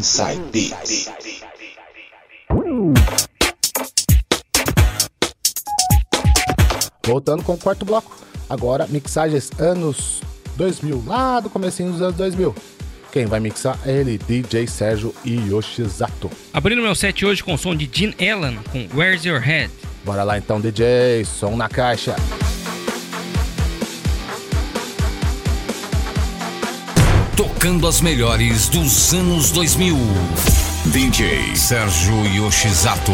Inside Beats. Voltando com o quarto bloco. Agora, mixagens anos 2000, lá do comecinho dos anos 2000. Quem vai mixar é ele, DJ Sérgio Yoshizato. Abrindo meu set hoje com o som de Gene Allen com Where's Your Head. Bora lá então, DJ, som na caixa. Tocando as melhores dos anos 2000. DJ Sérgio Yoshizato.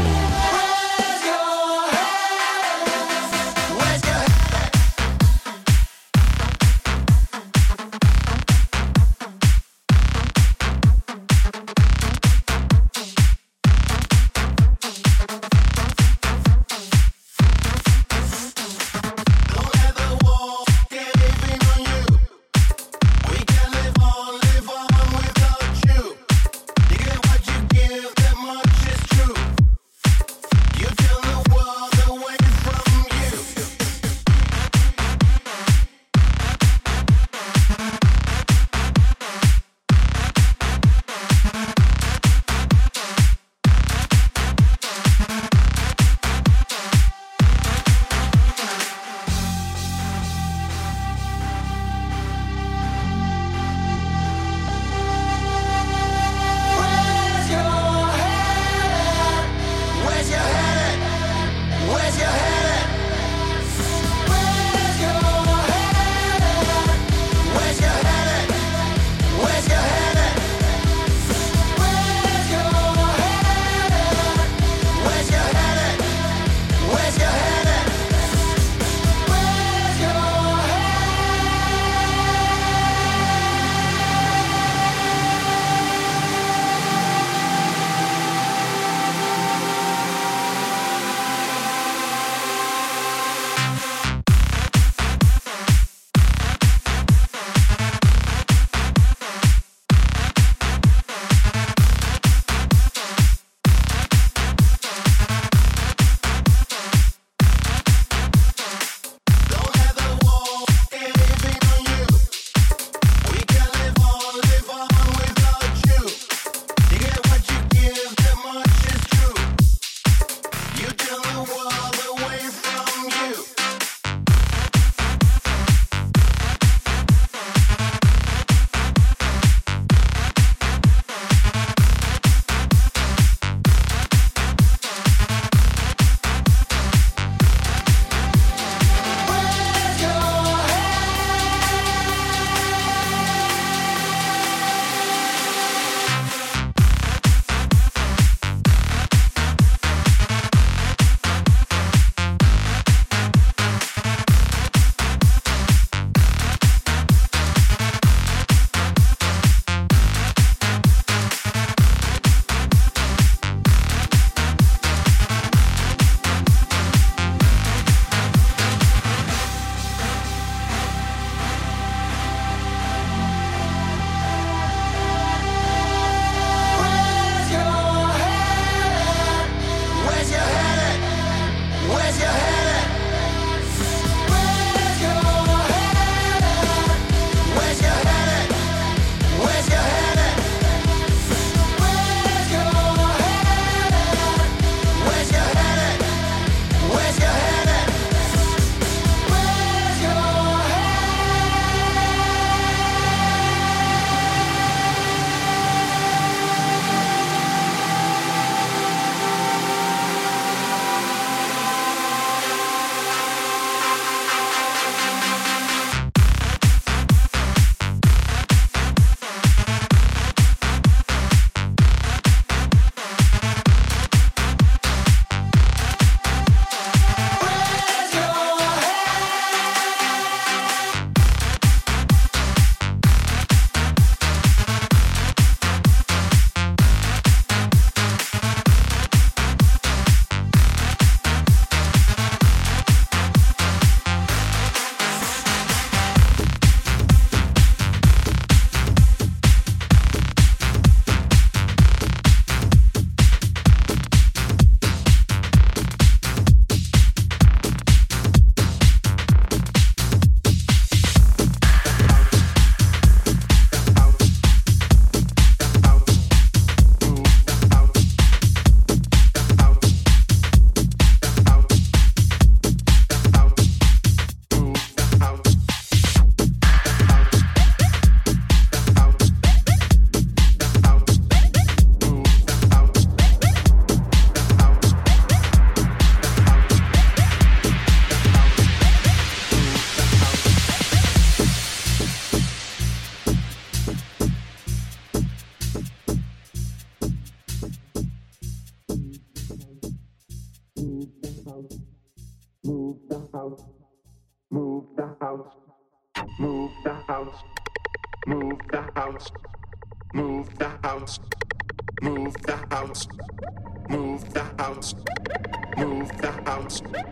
house,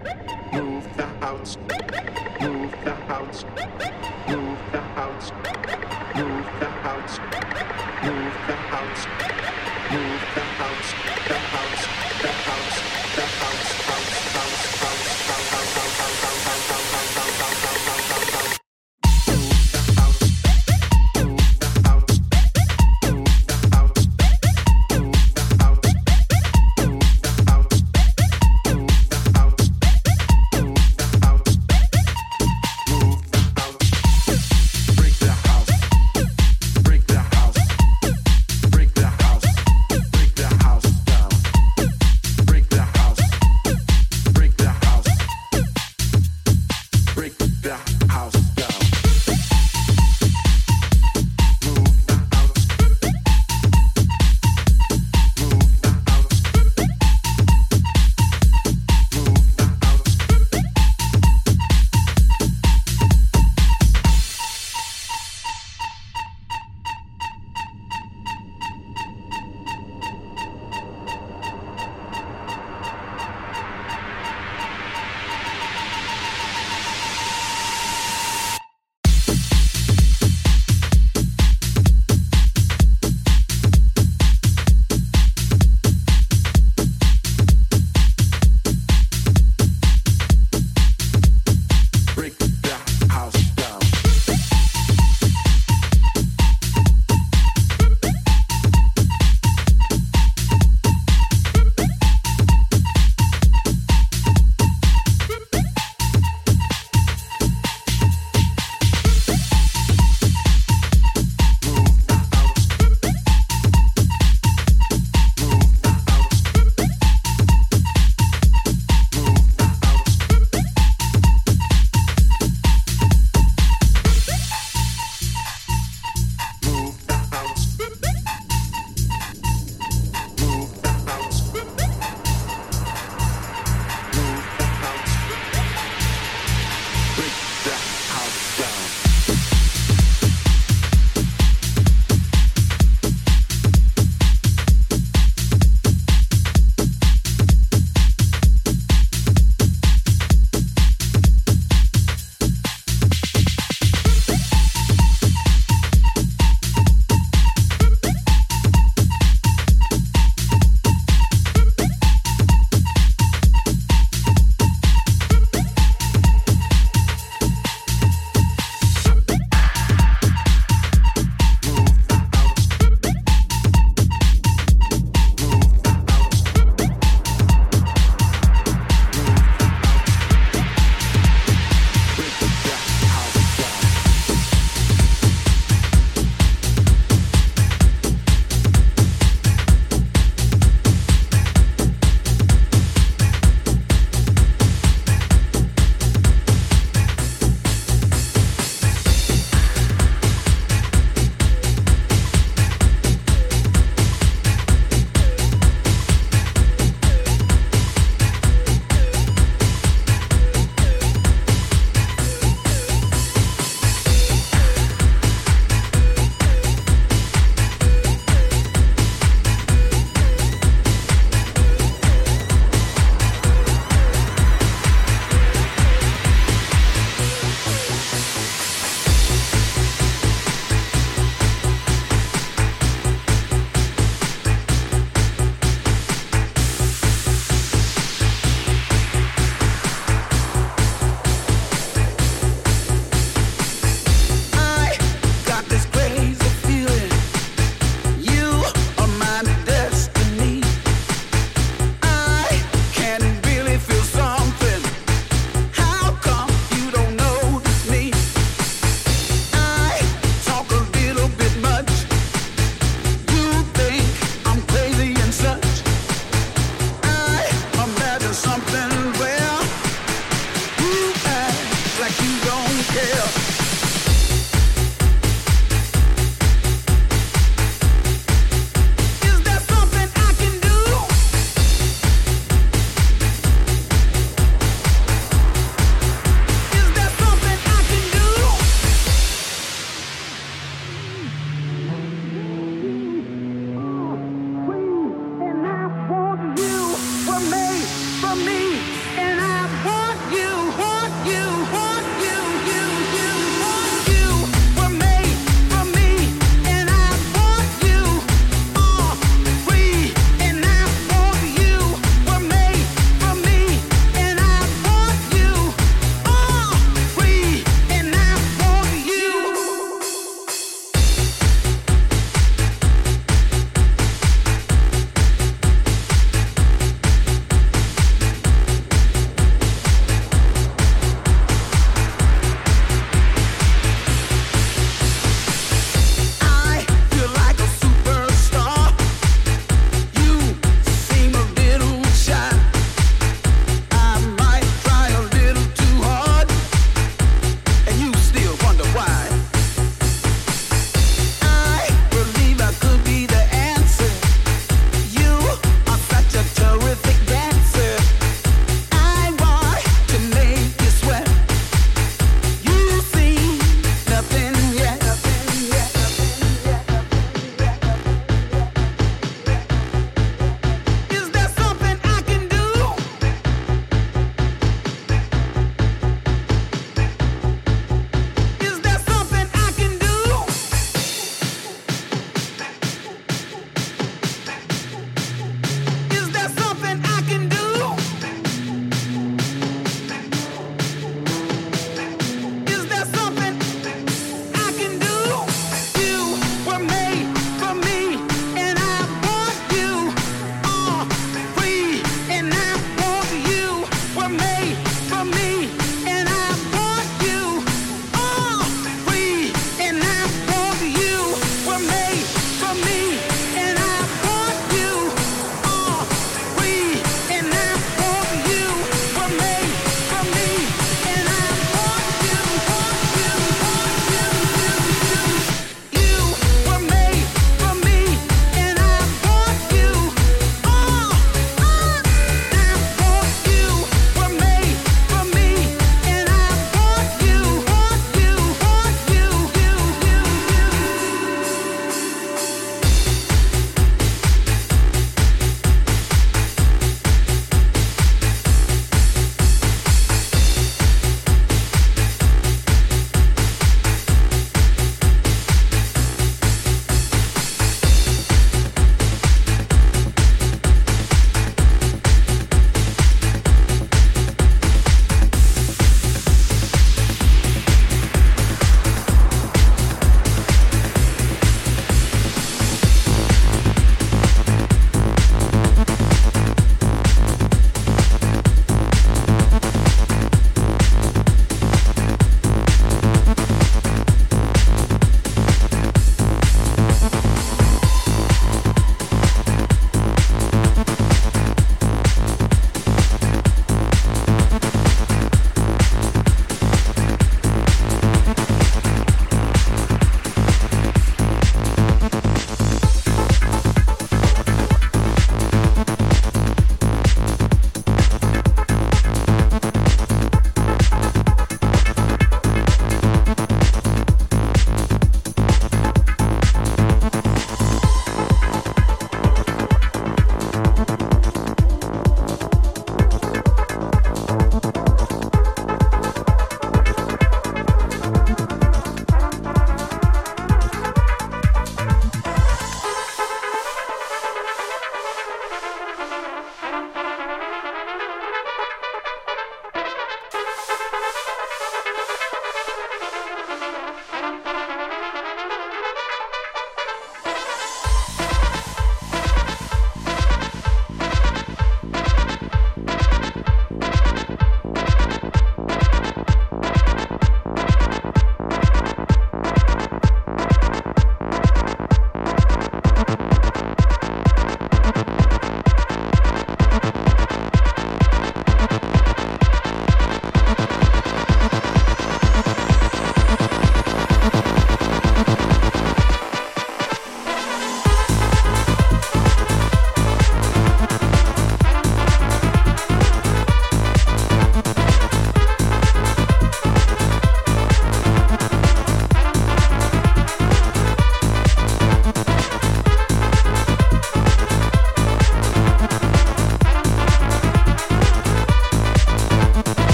move the house, move the house, move the house, move the house, move the house, move the house, the house.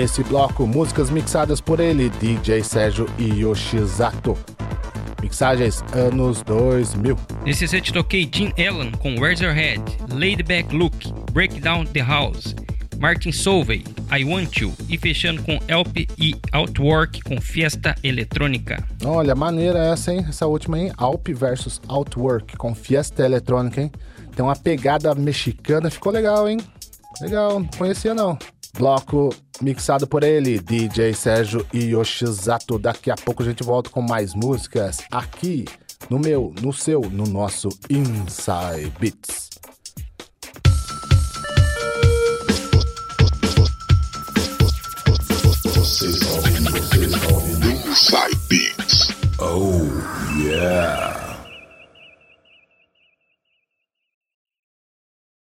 Nesse bloco, músicas mixadas por ele, DJ Sérgio Yoshizato. Mixagens anos 2000. Nesse set toquei Jim Allen com Where's Your Head, Laid Back Look, Break Down the House, Martin Solveig, I Want You e fechando com Help e Outwork com Fiesta Eletrônica. Olha, maneira essa, hein? Essa última, hein? Alp versus Outwork com Fiesta Eletrônica, hein? Tem uma pegada mexicana, ficou legal, hein? Legal, não conhecia não. Bloco mixado por ele, DJ Sérgio Yoshizato. Daqui a pouco a gente volta com mais músicas aqui no meu, no seu, no nosso Inside Beats. Você está ouvindo, você está ouvindo Inside Beats. Oh, yeah.